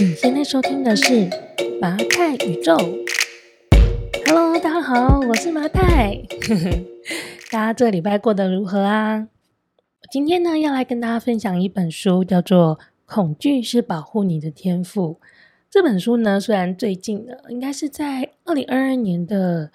你现在收听的是麻太宇宙。Hello，大家好，我是麻太。大家这礼拜过得如何啊？今天呢，要来跟大家分享一本书，叫做《恐惧是保护你的天赋》。这本书呢，虽然最近呢，应该是在二零二二年的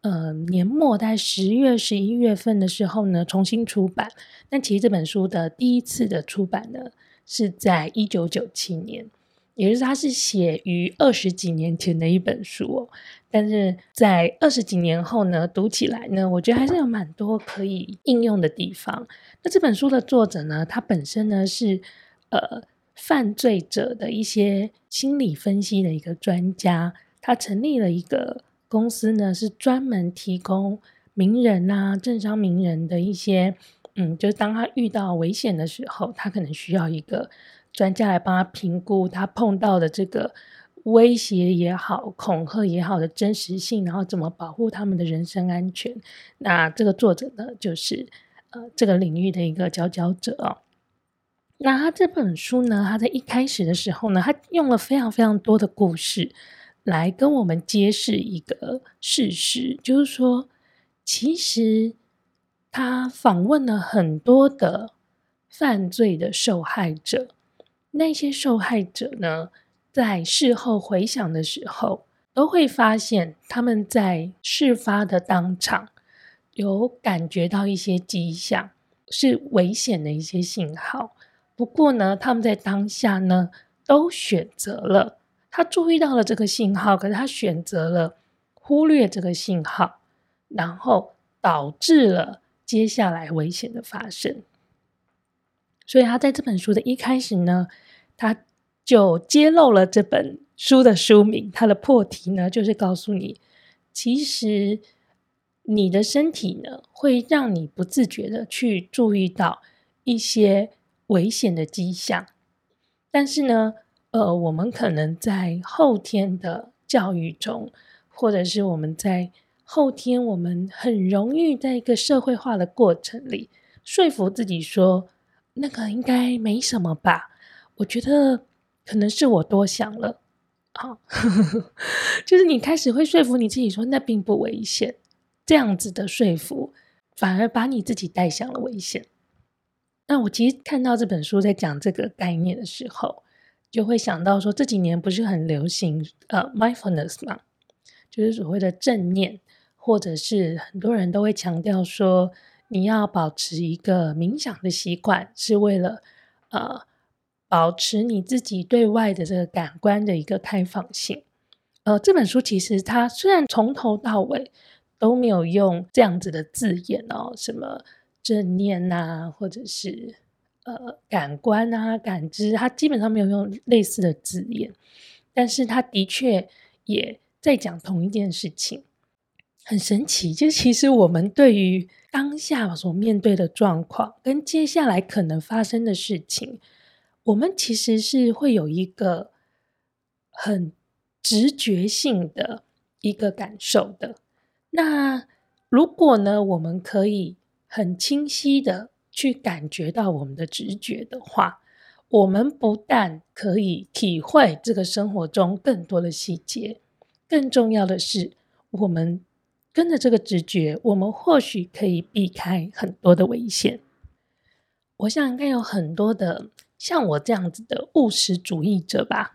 呃年末，在十月、十一月份的时候呢，重新出版。但其实这本书的第一次的出版呢，是在一九九七年。也就是他是写于二十几年前的一本书哦，但是在二十几年后呢，读起来呢，我觉得还是有蛮多可以应用的地方。那这本书的作者呢，他本身呢是呃犯罪者的一些心理分析的一个专家，他成立了一个公司呢，是专门提供名人啊、政商名人的一些嗯，就是当他遇到危险的时候，他可能需要一个。专家来帮他评估他碰到的这个威胁也好、恐吓也好的真实性，然后怎么保护他们的人身安全。那这个作者呢，就是呃这个领域的一个佼佼者哦。那他这本书呢，他在一开始的时候呢，他用了非常非常多的故事来跟我们揭示一个事实，就是说，其实他访问了很多的犯罪的受害者。那些受害者呢，在事后回想的时候，都会发现他们在事发的当场有感觉到一些迹象，是危险的一些信号。不过呢，他们在当下呢，都选择了，他注意到了这个信号，可是他选择了忽略这个信号，然后导致了接下来危险的发生。所以他在这本书的一开始呢，他就揭露了这本书的书名，他的破题呢，就是告诉你，其实你的身体呢，会让你不自觉的去注意到一些危险的迹象，但是呢，呃，我们可能在后天的教育中，或者是我们在后天，我们很容易在一个社会化的过程里，说服自己说。那个应该没什么吧？我觉得可能是我多想了。好，就是你开始会说服你自己说那并不危险，这样子的说服反而把你自己带向了危险。那我其实看到这本书在讲这个概念的时候，就会想到说这几年不是很流行呃 mindfulness 吗？就是所谓的正念，或者是很多人都会强调说。你要保持一个冥想的习惯，是为了呃保持你自己对外的这个感官的一个开放性。呃，这本书其实它虽然从头到尾都没有用这样子的字眼哦，什么正念啊，或者是呃感官啊、感知，它基本上没有用类似的字眼，但是它的确也在讲同一件事情。很神奇，就其实我们对于当当下所面对的状况，跟接下来可能发生的事情，我们其实是会有一个很直觉性的一个感受的。那如果呢，我们可以很清晰的去感觉到我们的直觉的话，我们不但可以体会这个生活中更多的细节，更重要的是我们。跟着这个直觉，我们或许可以避开很多的危险。我想应该有很多的像我这样子的务实主义者吧，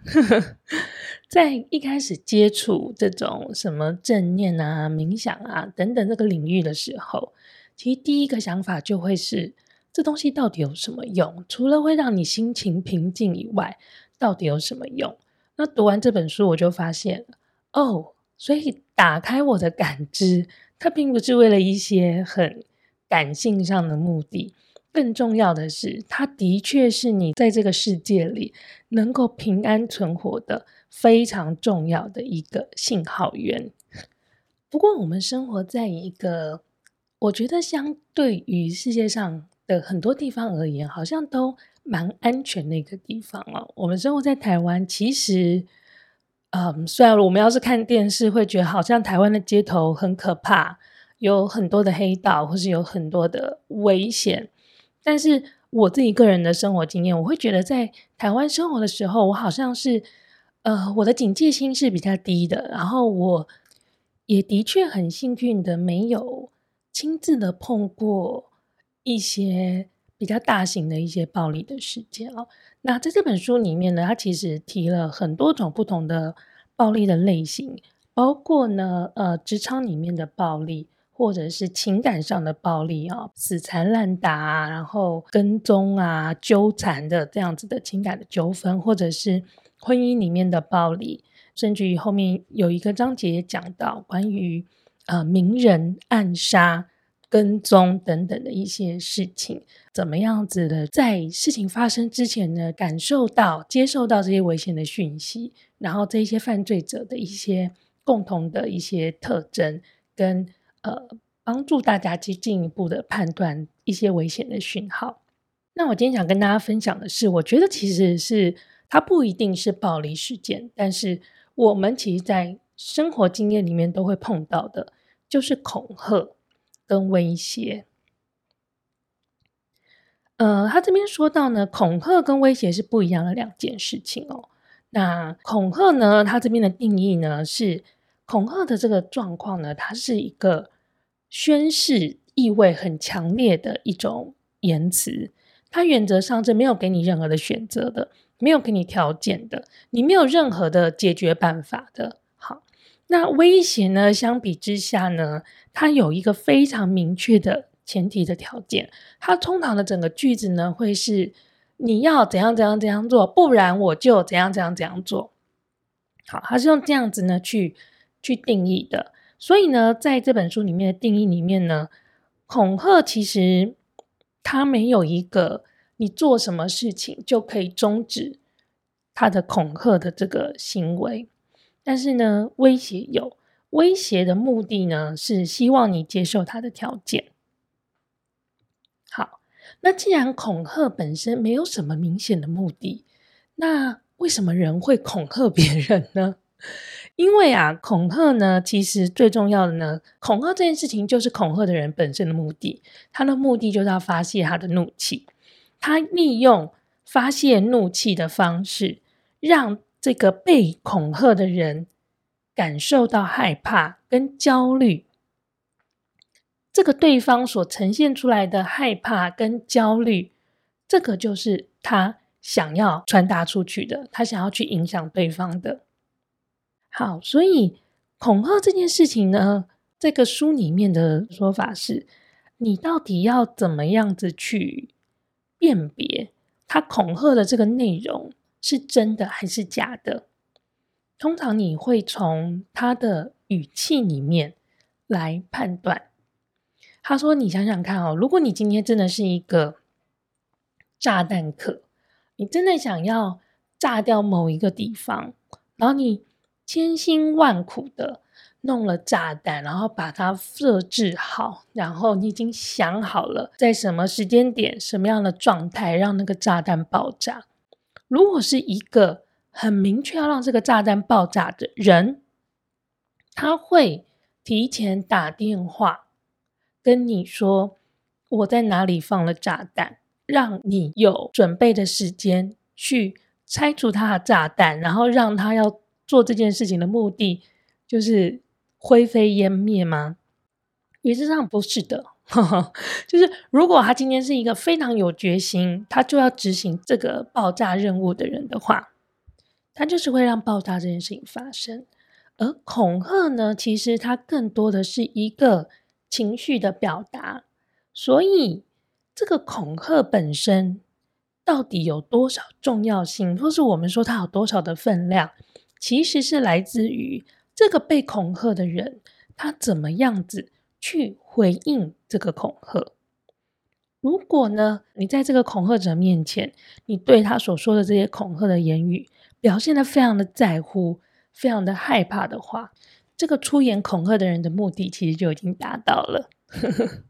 在一开始接触这种什么正念啊、冥想啊等等这个领域的时候，其实第一个想法就会是：这东西到底有什么用？除了会让你心情平静以外，到底有什么用？那读完这本书，我就发现，哦。所以，打开我的感知，它并不是为了一些很感性上的目的。更重要的是，它的确是你在这个世界里能够平安存活的非常重要的一个信号源。不过，我们生活在一个我觉得相对于世界上的很多地方而言，好像都蛮安全的一个地方哦。我们生活在台湾，其实。嗯，虽然我们要是看电视，会觉得好像台湾的街头很可怕，有很多的黑道，或是有很多的危险，但是我自己个人的生活经验，我会觉得在台湾生活的时候，我好像是呃，我的警戒心是比较低的，然后我也的确很幸运的没有亲自的碰过一些比较大型的一些暴力的事件哦。那在这本书里面呢，它其实提了很多种不同的暴力的类型，包括呢，呃，职场里面的暴力。或者是情感上的暴力啊，死缠烂打啊，然后跟踪啊、纠缠的这样子的情感的纠纷，或者是婚姻里面的暴力，甚至于后面有一个章节讲到关于呃名人暗杀、跟踪等等的一些事情，怎么样子的在事情发生之前呢，感受到、接受到这些危险的讯息，然后这些犯罪者的一些共同的一些特征跟。呃，帮助大家去进一步的判断一些危险的讯号。那我今天想跟大家分享的是，我觉得其实是它不一定是暴力事件，但是我们其实在生活经验里面都会碰到的，就是恐吓跟威胁。呃，他这边说到呢，恐吓跟威胁是不一样的两件事情哦。那恐吓呢，他这边的定义呢是。恐吓的这个状况呢，它是一个宣示意味很强烈的一种言辞。它原则上是没有给你任何的选择的，没有给你条件的，你没有任何的解决办法的。那威胁呢？相比之下呢，它有一个非常明确的前提的条件。它通常的整个句子呢，会是你要怎样怎样怎样做，不然我就怎样怎样怎样做。好，它是用这样子呢去。去定义的，所以呢，在这本书里面的定义里面呢，恐吓其实它没有一个你做什么事情就可以终止他的恐吓的这个行为，但是呢，威胁有，威胁的目的呢是希望你接受他的条件。好，那既然恐吓本身没有什么明显的目的，那为什么人会恐吓别人呢？因为啊，恐吓呢，其实最重要的呢，恐吓这件事情就是恐吓的人本身的目的。他的目的就是要发泄他的怒气，他利用发泄怒气的方式，让这个被恐吓的人感受到害怕跟焦虑。这个对方所呈现出来的害怕跟焦虑，这个就是他想要传达出去的，他想要去影响对方的。好，所以恐吓这件事情呢，这个书里面的说法是，你到底要怎么样子去辨别他恐吓的这个内容是真的还是假的？通常你会从他的语气里面来判断。他说：“你想想看哦，如果你今天真的是一个炸弹客，你真的想要炸掉某一个地方，然后你。”千辛万苦的弄了炸弹，然后把它设置好，然后你已经想好了在什么时间点、什么样的状态让那个炸弹爆炸。如果是一个很明确要让这个炸弹爆炸的人，他会提前打电话跟你说我在哪里放了炸弹，让你有准备的时间去拆除他的炸弹，然后让他要。做这件事情的目的就是灰飞烟灭吗？原则上不是的，就是如果他今天是一个非常有决心，他就要执行这个爆炸任务的人的话，他就是会让爆炸这件事情发生。而恐吓呢，其实它更多的是一个情绪的表达，所以这个恐吓本身到底有多少重要性，或是我们说它有多少的分量？其实是来自于这个被恐吓的人，他怎么样子去回应这个恐吓。如果呢，你在这个恐吓者面前，你对他所说的这些恐吓的言语表现得非常的在乎，非常的害怕的话，这个出言恐吓的人的目的其实就已经达到了。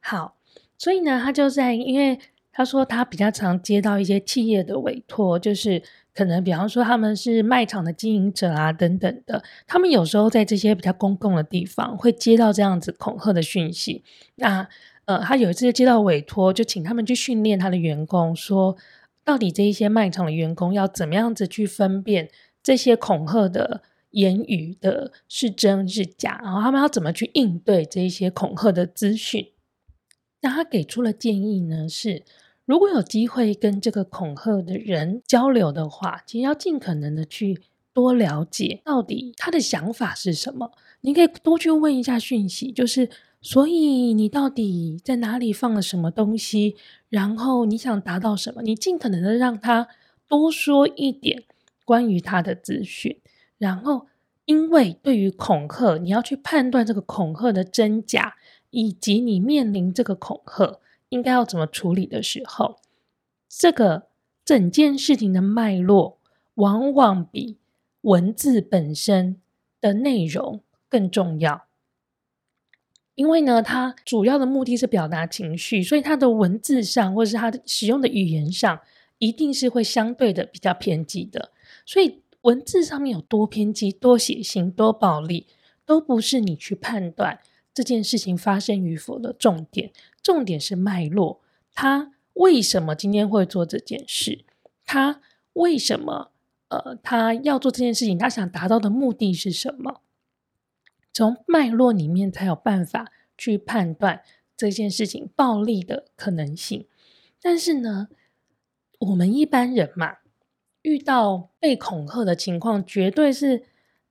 好，所以呢，他就在，因为他说他比较常接到一些企业的委托，就是。可能比方说他们是卖场的经营者啊，等等的，他们有时候在这些比较公共的地方会接到这样子恐吓的讯息。那呃，他有一次接到委托，就请他们去训练他的员工，说到底这一些卖场的员工要怎么样子去分辨这些恐吓的言语的是真是假，然后他们要怎么去应对这一些恐吓的资讯。那他给出了建议呢，是如果有机会跟这个恐吓的人交流的话，其实要尽可能的去多了解到底他的想法是什么。你可以多去问一下讯息，就是所以你到底在哪里放了什么东西，然后你想达到什么？你尽可能的让他多说一点关于他的资讯，然后因为对于恐吓，你要去判断这个恐吓的真假。以及你面临这个恐吓应该要怎么处理的时候，这个整件事情的脉络往往比文字本身的内容更重要。因为呢，它主要的目的是表达情绪，所以它的文字上或者是它的使用的语言上，一定是会相对的比较偏激的。所以文字上面有多偏激、多血腥、多暴力，都不是你去判断。这件事情发生与否的重点，重点是脉络。他为什么今天会做这件事？他为什么？呃，他要做这件事情，他想达到的目的是什么？从脉络里面才有办法去判断这件事情暴力的可能性。但是呢，我们一般人嘛，遇到被恐吓的情况，绝对是。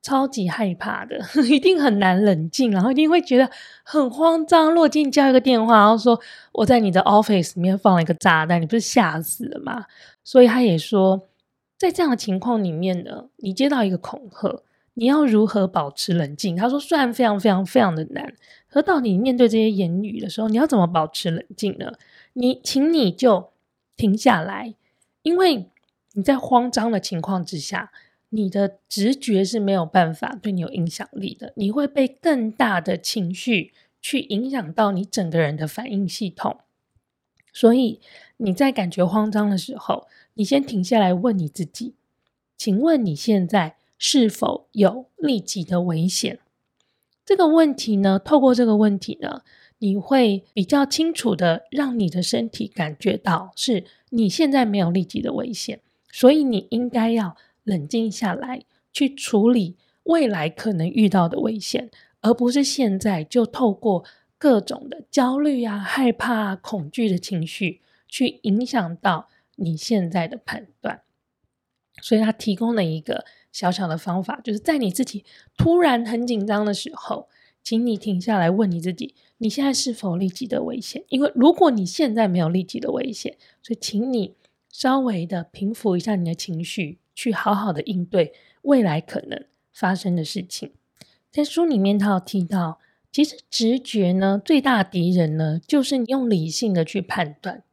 超级害怕的，一定很难冷静，然后一定会觉得很慌张。如果今天叫一个电话，然后说我在你的 office 里面放了一个炸弹，你不是吓死了吗？所以他也说，在这样的情况里面呢，你接到一个恐吓，你要如何保持冷静？他说，虽然非常非常非常的难，可到你面对这些言语的时候，你要怎么保持冷静呢？你，请你就停下来，因为你在慌张的情况之下。你的直觉是没有办法对你有影响力的，你会被更大的情绪去影响到你整个人的反应系统。所以你在感觉慌张的时候，你先停下来问你自己：请问你现在是否有立即的危险？这个问题呢，透过这个问题呢，你会比较清楚的让你的身体感觉到是你现在没有立即的危险，所以你应该要。冷静下来，去处理未来可能遇到的危险，而不是现在就透过各种的焦虑啊、害怕啊、恐惧的情绪去影响到你现在的判断。所以他提供了一个小小的方法，就是在你自己突然很紧张的时候，请你停下来问你自己：你现在是否立即的危险？因为如果你现在没有立即的危险，所以请你稍微的平复一下你的情绪。去好好的应对未来可能发生的事情。在书里面，他有提到，其实直觉呢，最大敌人呢，就是你用理性的去判断。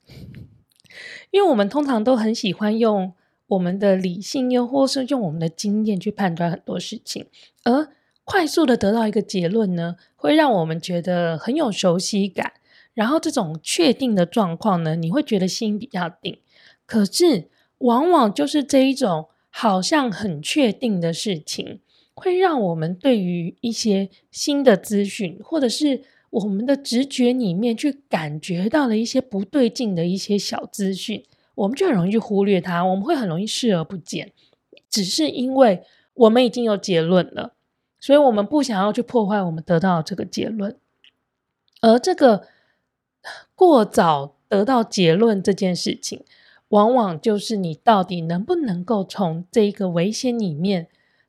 因为我们通常都很喜欢用我们的理性，又或是用我们的经验去判断很多事情，而快速的得到一个结论呢，会让我们觉得很有熟悉感。然后这种确定的状况呢，你会觉得心比较定。可是往往就是这一种。好像很确定的事情，会让我们对于一些新的资讯，或者是我们的直觉里面去感觉到了一些不对劲的一些小资讯，我们就很容易去忽略它，我们会很容易视而不见。只是因为我们已经有结论了，所以我们不想要去破坏我们得到这个结论。而这个过早得到结论这件事情，往往就是你到底能不能够从这个危险里面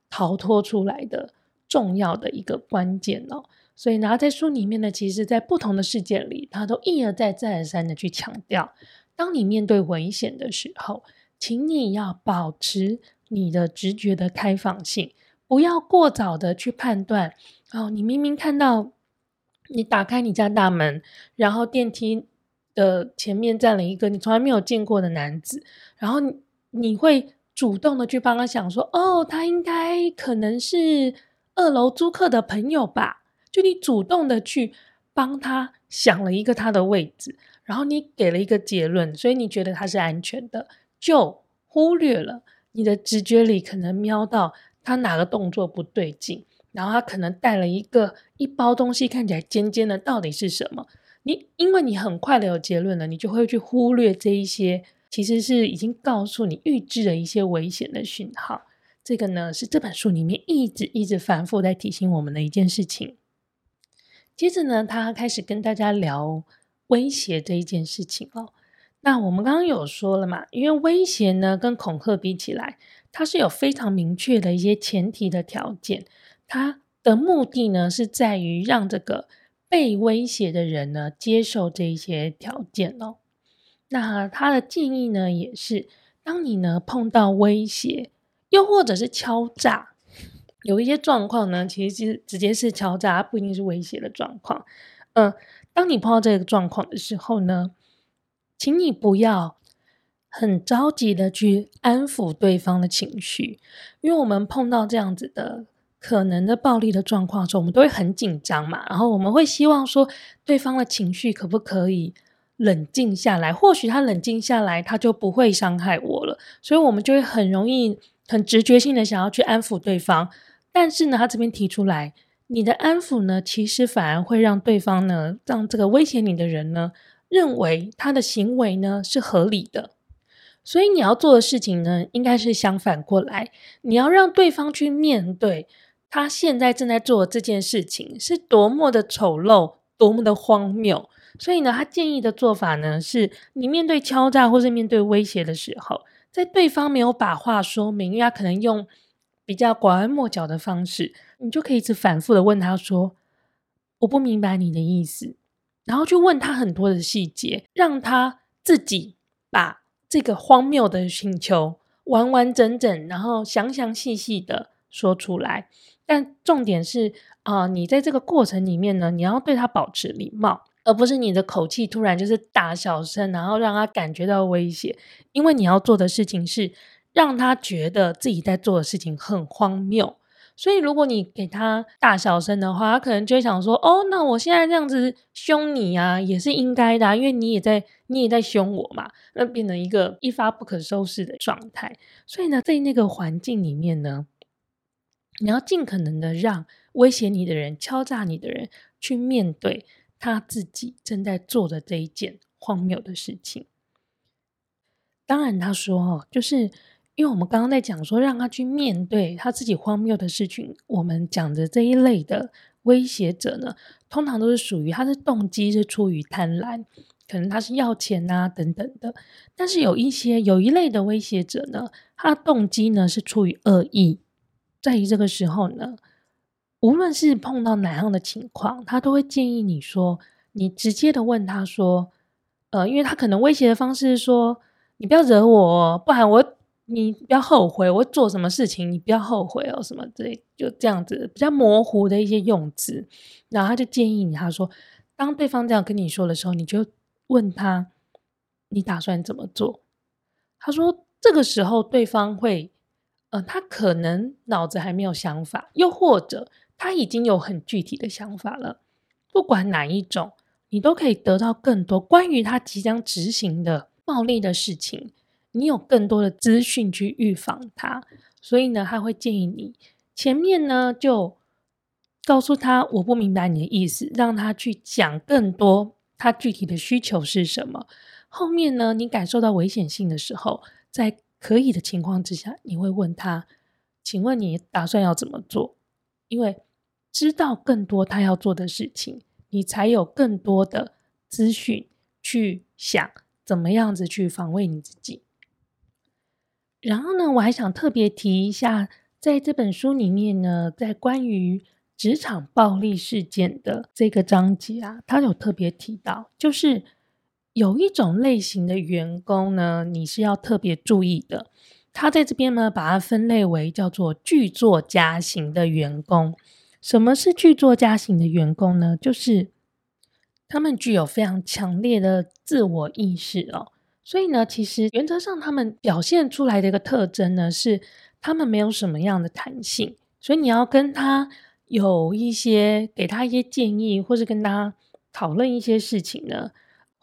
逃脱出来的重要的一个关键哦。所以拿在书里面呢，其实在不同的事件里，他都一而再再而三的去强调：当你面对危险的时候，请你要保持你的直觉的开放性，不要过早的去判断。哦，你明明看到你打开你家大门，然后电梯。的前面站了一个你从来没有见过的男子，然后你，你会主动的去帮他想说，哦，他应该可能是二楼租客的朋友吧？就你主动的去帮他想了一个他的位置，然后你给了一个结论，所以你觉得他是安全的，就忽略了你的直觉里可能瞄到他哪个动作不对劲，然后他可能带了一个一包东西看起来尖尖的，到底是什么？你因为你很快的有结论了，你就会去忽略这一些其实是已经告诉你预知了一些危险的讯号。这个呢，是这本书里面一直一直反复在提醒我们的一件事情。接着呢，他开始跟大家聊威胁这一件事情哦。那我们刚刚有说了嘛，因为威胁呢跟恐吓比起来，它是有非常明确的一些前提的条件。它的目的呢是在于让这个被威胁的人呢接受这一些条件哦。那他的建议呢也是，当你呢碰到威胁，又或者是敲诈。有一些状况呢，其实是直接是敲诈，不一定是威胁的状况。嗯、当你碰到这个状况的时候呢，请你不要很着急的去安抚对方的情绪，因为我们碰到这样子的可能的暴力的状况的时候，我们都会很紧张嘛，然后我们会希望说对方的情绪可不可以冷静下来？或许他冷静下来，他就不会伤害我了，所以我们就会很容易、很直觉性的想要去安抚对方。但是呢，他这边提出来，你的安抚呢，其实反而会让对方呢，让这个威胁你的人呢，认为他的行为呢是合理的。所以你要做的事情呢，应该是相反过来，你要让对方去面对他现在正在做的这件事情是多么的丑陋，多么的荒谬。所以呢，他建议的做法呢，是你面对敲诈或是面对威胁的时候，在对方没有把话说明，因为他可能用。比较拐弯抹角的方式，你就可以一直反复的问他说：“我不明白你的意思。”然后去问他很多的细节，让他自己把这个荒谬的请求完完整整，然后详详细细的说出来。但重点是啊、你在这个过程里面呢，你要对他保持礼貌，而不是你的口气突然就是大小声，然后让他感觉到威胁。因为你要做的事情是。让他觉得自己在做的事情很荒谬，所以如果你给他大小声的话，他可能就会想说：“哦，那我现在这样子凶你啊，也是应该的，因为你也在，你也在凶我嘛。”那变成一个一发不可收拾的状态。所以呢，在那个环境里面呢，你要尽可能的让威胁你的人、敲诈你的人去面对他自己正在做的这一件荒谬的事情。当然，他说：“哦，就是。”因为我们刚刚在讲说，让他去面对他自己荒谬的事情。我们讲的这一类的威胁者呢，通常都是属于他的动机是出于贪婪，可能他是要钱啊等等的。但是有一些有一类的威胁者呢，他的动机呢是出于恶意。在于这个时候呢，无论是碰到哪样的情况，他都会建议你说，你直接的问他说，呃，因为他可能威胁的方式是说，你不要惹我，不然我。你不要后悔，我做什么事情，你不要后悔哦，什么之类，就这样子比较模糊的一些用词，然后他就建议你，他说，当对方这样跟你说的时候，你就问他，你打算怎么做？他说，这个时候对方会，呃，他可能脑子还没有想法，又或者他已经有很具体的想法了。不管哪一种，你都可以得到更多关于他即将执行的暴力的事情。你有更多的资讯去预防他，所以呢，他会建议你前面呢就告诉他我不明白你的意思，让他去讲更多他具体的需求是什么。后面呢，你感受到危险性的时候，再可以的情况之下，你会问他，请问你打算要怎么做？因为知道更多他要做的事情，你才有更多的资讯去想怎么样子去防卫你自己。然后呢，我还想特别提一下，在这本书里面呢，在关于职场暴力事件的这个章节啊，他有特别提到，就是有一种类型的员工呢，你是要特别注意的。他在这边呢，把它分类为叫做剧作家型的员工。什么是剧作家型的员工呢？就是他们具有非常强烈的自我意识哦。所以呢，其实原则上他们表现出来的一个特征呢，是他们没有什么样的弹性。所以你要跟他有一些给他一些建议，或是跟他讨论一些事情呢，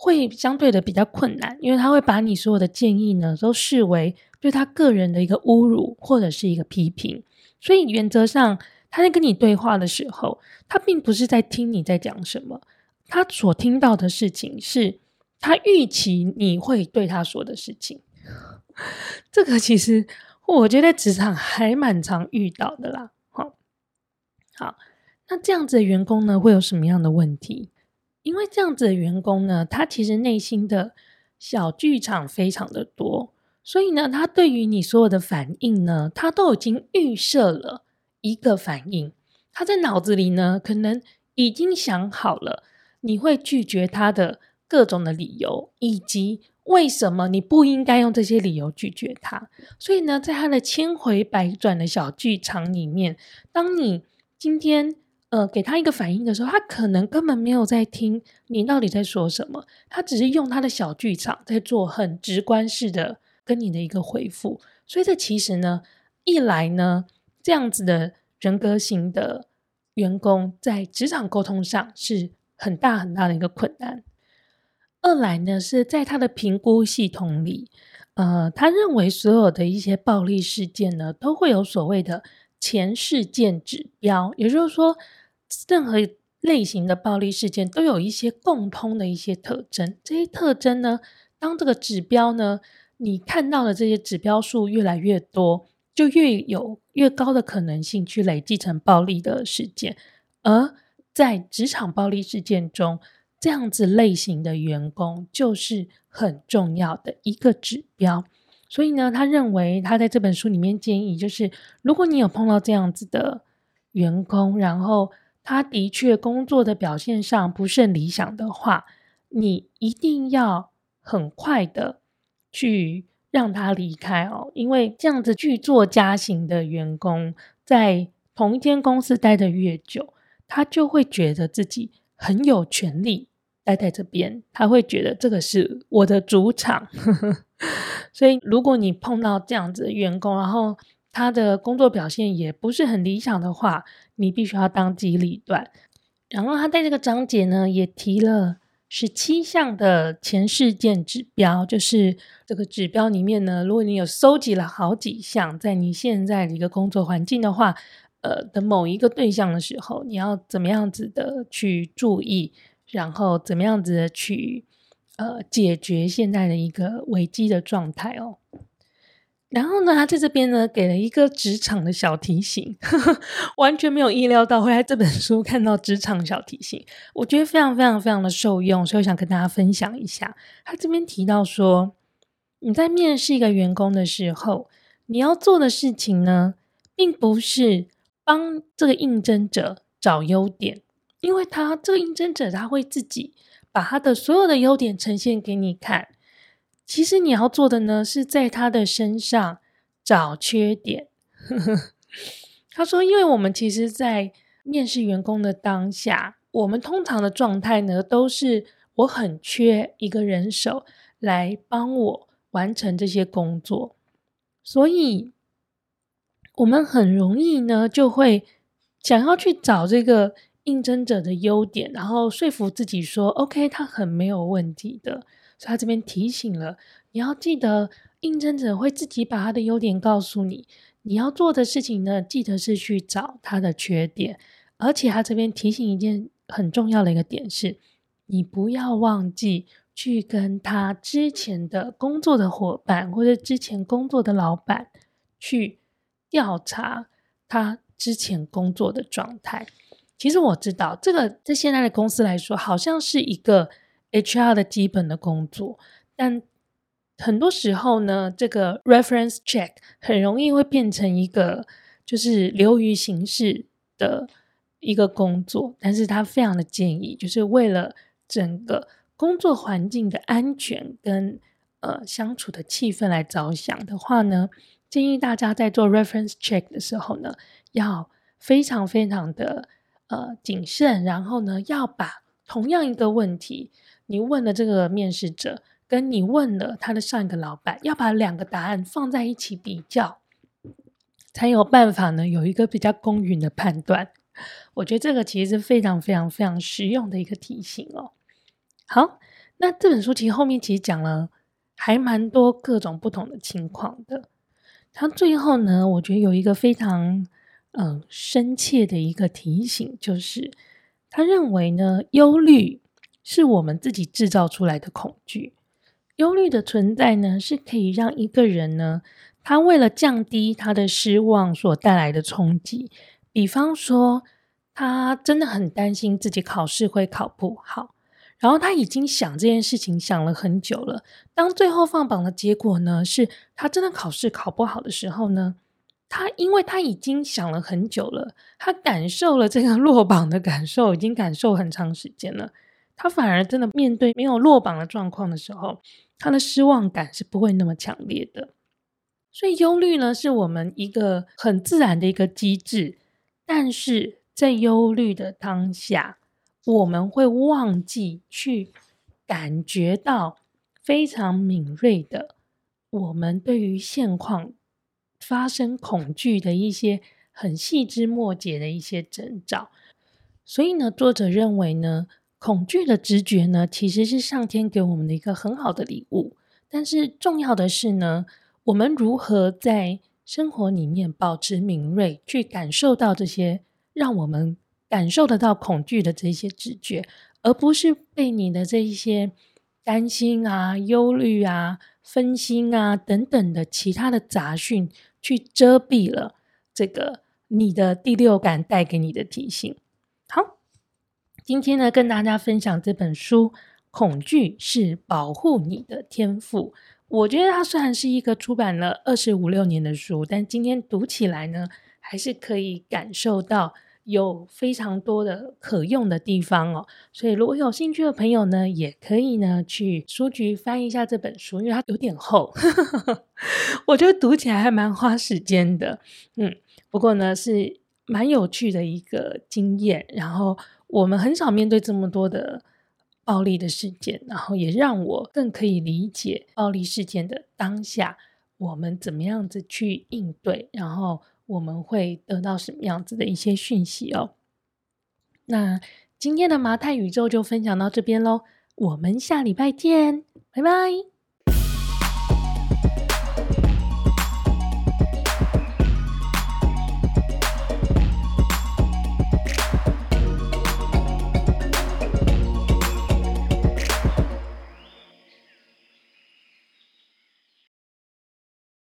会相对的比较困难，因为他会把你所有的建议呢，都视为对他个人的一个侮辱或者是一个批评。所以原则上他在跟你对话的时候，他并不是在听你在讲什么。他所听到的事情是他预期你会对他说的事情。这个其实我觉得职场还蛮常遇到的啦。好，好，那这样子的员工呢，会有什么样的问题？因为这样子的员工呢，他其实内心的小剧场非常的多，所以呢，他对于你所有的反应呢，他都已经预设了一个反应。他在脑子里呢，可能已经想好了你会拒绝他的各种的理由，以及为什么你不应该用这些理由拒绝他。所以呢，在他的千回百转的小剧场里面，当你今天，呃，给他一个反应的时候，他可能根本没有在听你到底在说什么，他只是用他的小剧场在做很直观式的跟你的一个回复。所以这其实呢，一来呢，这样子的人格型的员工在职场沟通上是很大很大的一个困难；二来呢，是在他的评估系统里，呃，他认为所有的一些暴力事件呢，都会有所谓的前事件指标，也就是说。任何类型的暴力事件都有一些共通的一些特征，这些特征呢，当这个指标呢，你看到的这些指标数越来越多，就越有越高的可能性去累积成暴力的事件。而在职场暴力事件中，这样子类型的员工就是很重要的一个指标。所以呢，他认为他在这本书里面建议，就是如果你有碰到这样子的员工，然后他的确工作的表现上不甚理想的话，你一定要很快的去让他离开哦，因为这样子剧作家型的员工在同一间公司待得越久，他就会觉得自己很有权利待在这边，他会觉得这个是我的主场。所以，如果你碰到这样子的员工，然后他的工作表现也不是很理想的话，你必须要当机立断。然后他在这个章节呢，也提了十七项的前事件指标，就是这个指标里面呢，如果你有收集了好几项，在你现在的一个工作环境的话，呃的某一个对象的时候，你要怎么样子的去注意，然后怎么样子的去呃解决现在的一个危机的状态哦。然后呢，他在这边呢给了一个职场的小提醒，呵呵，完全没有意料到会在这本书看到职场小提醒，我觉得非常非常非常的受用，所以我想跟大家分享一下。他这边提到说，你在面试一个员工的时候，你要做的事情呢，并不是帮这个应征者找优点，因为他这个应征者他会自己把他的所有的优点呈现给你看。其实你要做的呢，是在他的身上找缺点。他说：“因为我们其实，在面试员工的当下，我们通常的状态呢，都是我很缺一个人手来帮我完成这些工作，所以我们很容易呢，就会想要去找这个应征者的优点，然后说服自己说，OK，他很没有问题的。”所以他这边提醒了，你要记得，应征者会自己把他的优点告诉你。你要做的事情呢，记得是去找他的缺点。而且他这边提醒一件很重要的一个点是，你不要忘记去跟他之前的工作的伙伴或者之前工作的老板去调查他之前工作的状态。其实我知道，这个在现在的公司来说，好像是一个。HR 的基本的工作，但很多时候呢，这个 reference check 很容易会变成一个就是流于形式的一个工作。但是他非常的建议，就是为了整个工作环境的安全跟呃相处的气氛来着想的话呢，建议大家在做 reference check 的时候呢，要非常非常的呃谨慎，然后呢，要把同样一个问题。你问了这个面试者，跟你问了他的上一个老板，要把两个答案放在一起比较，才有办法呢，有一个比较公允的判断。我觉得这个其实是非常非常非常实用的一个提醒哦。好，那这本书其实后面其实讲了还蛮多各种不同的情况的。他最后呢，我觉得有一个非常嗯、深切的一个提醒，就是他认为呢，忧虑。是我们自己制造出来的恐惧。忧虑的存在呢，是可以让一个人呢，他为了降低他的失望所带来的冲击，比方说，他真的很担心自己考试会考不好。然后他已经想这件事情想了很久了。当最后放榜的结果呢，是他真的考试考不好的时候呢，他因为他已经想了很久了，他感受了这个落榜的感受，已经感受很长时间了。他反而真的面对没有落榜的状况的时候，他的失望感是不会那么强烈的。所以忧虑呢，是我们一个很自然的一个机制，但是在忧虑的当下，我们会忘记去感觉到非常敏锐的，我们对于现况发生恐惧的一些很细枝末节的一些征兆。所以呢，作者认为呢，恐惧的直觉呢，其实是上天给我们的一个很好的礼物。但是重要的是呢，我们如何在生活里面保持敏锐，去感受到这些让我们。感受得到恐惧的这些直觉，而不是被你的这一些担心啊、忧虑啊、分心啊等等的其他的杂讯去遮蔽了这个你的第六感带给你的提醒。今天呢，跟大家分享这本书《恐惧是保护你的天赋》。我觉得它虽然是一个出版了二十五六年的书，但今天读起来呢，还是可以感受到。有非常多的可用的地方哦，所以如果有兴趣的朋友呢，也可以呢去书局翻一下这本书，因为它有点厚，我觉得读起来还蛮花时间的。嗯，不过呢是蛮有趣的一个经验，然后我们很少面对这么多的暴力的事件，然后也让我更可以理解暴力事件的当下，我们怎么样子去应对，然后。我们会得到什么样子的一些讯息哦？那今天的麻太宇宙就分享到这边喽，我们下礼拜见，拜拜。